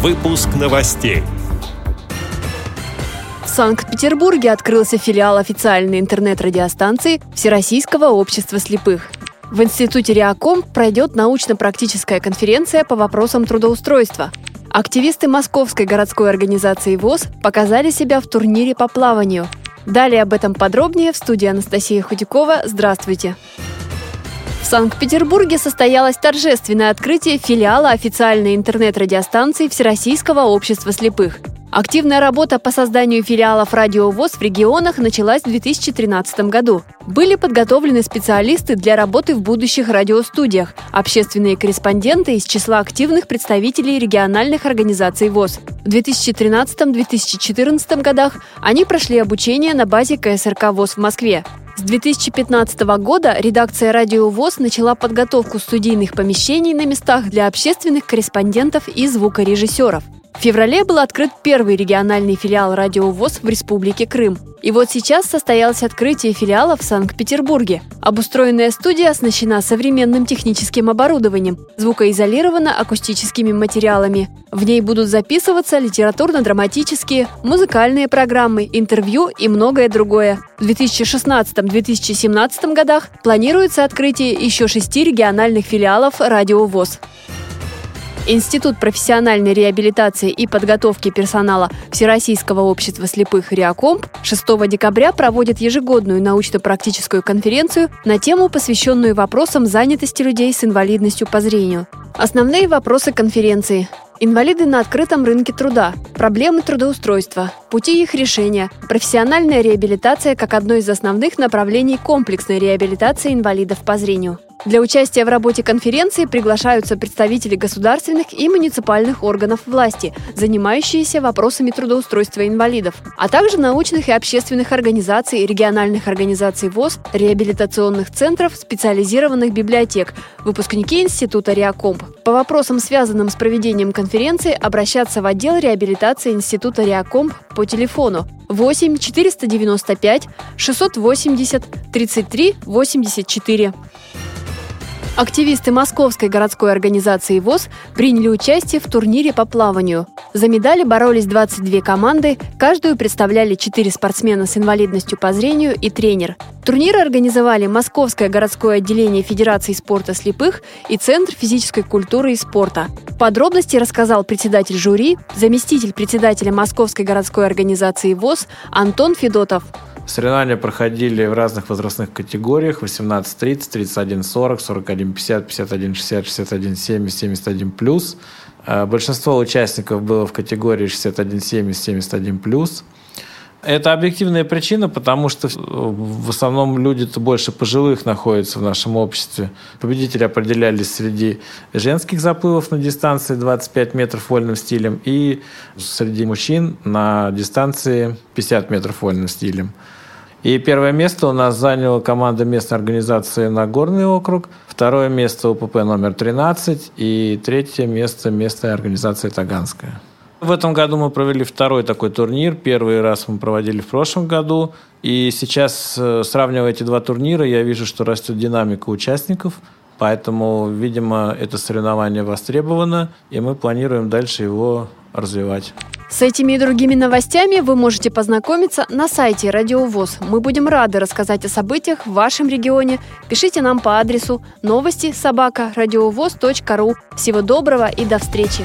Выпуск новостей. В Санкт-Петербурге открылся филиал официальной интернет-радиостанции Всероссийского общества слепых. В Институте Реаком пройдет научно-практическая конференция по вопросам трудоустройства. Активисты Московской городской организации ВОЗ показали себя в турнире по плаванию. Далее об этом подробнее в студии Анастасия Худякова. Здравствуйте! В Санкт-Петербурге состоялось торжественное открытие филиала официальной интернет-радиостанции Всероссийского общества слепых. Активная работа по созданию филиалов радиовоз в регионах началась в 2013 году. Были подготовлены специалисты для работы в будущих радиостудиях, общественные корреспонденты из числа активных представителей региональных организаций ВОЗ. В 2013-2014 годах они прошли обучение на базе КСРК ВОЗ в Москве. С 2015 года редакция «Радио ВОЗ» начала подготовку студийных помещений на местах для общественных корреспондентов и звукорежиссеров. В феврале был открыт первый региональный филиал «Радио ВОЗ» в Республике Крым. И вот сейчас состоялось открытие филиала в Санкт-Петербурге. Обустроенная студия оснащена современным техническим оборудованием, звукоизолирована акустическими материалами. В ней будут записываться литературно-драматические, музыкальные программы, интервью и многое другое. В 2016-2017 годах планируется открытие еще шести региональных филиалов «Радио ВОЗ». Институт профессиональной реабилитации и подготовки персонала Всероссийского общества слепых «Реакомп» 6 декабря проводит ежегодную научно-практическую конференцию на тему, посвященную вопросам занятости людей с инвалидностью по зрению. Основные вопросы конференции Инвалиды на открытом рынке труда, проблемы трудоустройства, пути их решения, профессиональная реабилитация как одно из основных направлений комплексной реабилитации инвалидов по зрению. Для участия в работе конференции приглашаются представители государственных и муниципальных органов власти, занимающиеся вопросами трудоустройства инвалидов, а также научных и общественных организаций, региональных организаций ВОЗ, реабилитационных центров, специализированных библиотек, выпускники Института Реакомп. По вопросам, связанным с проведением конференции, обращаться в отдел реабилитации Института Реакомп по телефону 8 495 680 33 84. Активисты Московской городской организации ВОЗ приняли участие в турнире по плаванию. За медали боролись 22 команды, каждую представляли 4 спортсмена с инвалидностью по зрению и тренер. Турнир организовали Московское городское отделение Федерации спорта слепых и Центр физической культуры и спорта. Подробности рассказал председатель жюри, заместитель председателя Московской городской организации ВОЗ Антон Федотов. Соревнования проходили в разных возрастных категориях 18-30, 31-40, 41-50, 51-60, 61-70, 71+. Большинство участников было в категории 61-70, 71+. Это объективная причина, потому что в основном люди-то больше пожилых находятся в нашем обществе. Победители определялись среди женских заплывов на дистанции 25 метров вольным стилем и среди мужчин на дистанции 50 метров вольным стилем. И первое место у нас заняла команда местной организации Нагорный округ, второе место УПП номер 13 и третье место местной организации Таганская. В этом году мы провели второй такой турнир. Первый раз мы проводили в прошлом году. И сейчас, э, сравнивая эти два турнира, я вижу, что растет динамика участников. Поэтому, видимо, это соревнование востребовано, и мы планируем дальше его развивать. С этими и другими новостями вы можете познакомиться на сайте Радиовоз. Мы будем рады рассказать о событиях в вашем регионе. Пишите нам по адресу новости собака ру. Всего доброго и до встречи!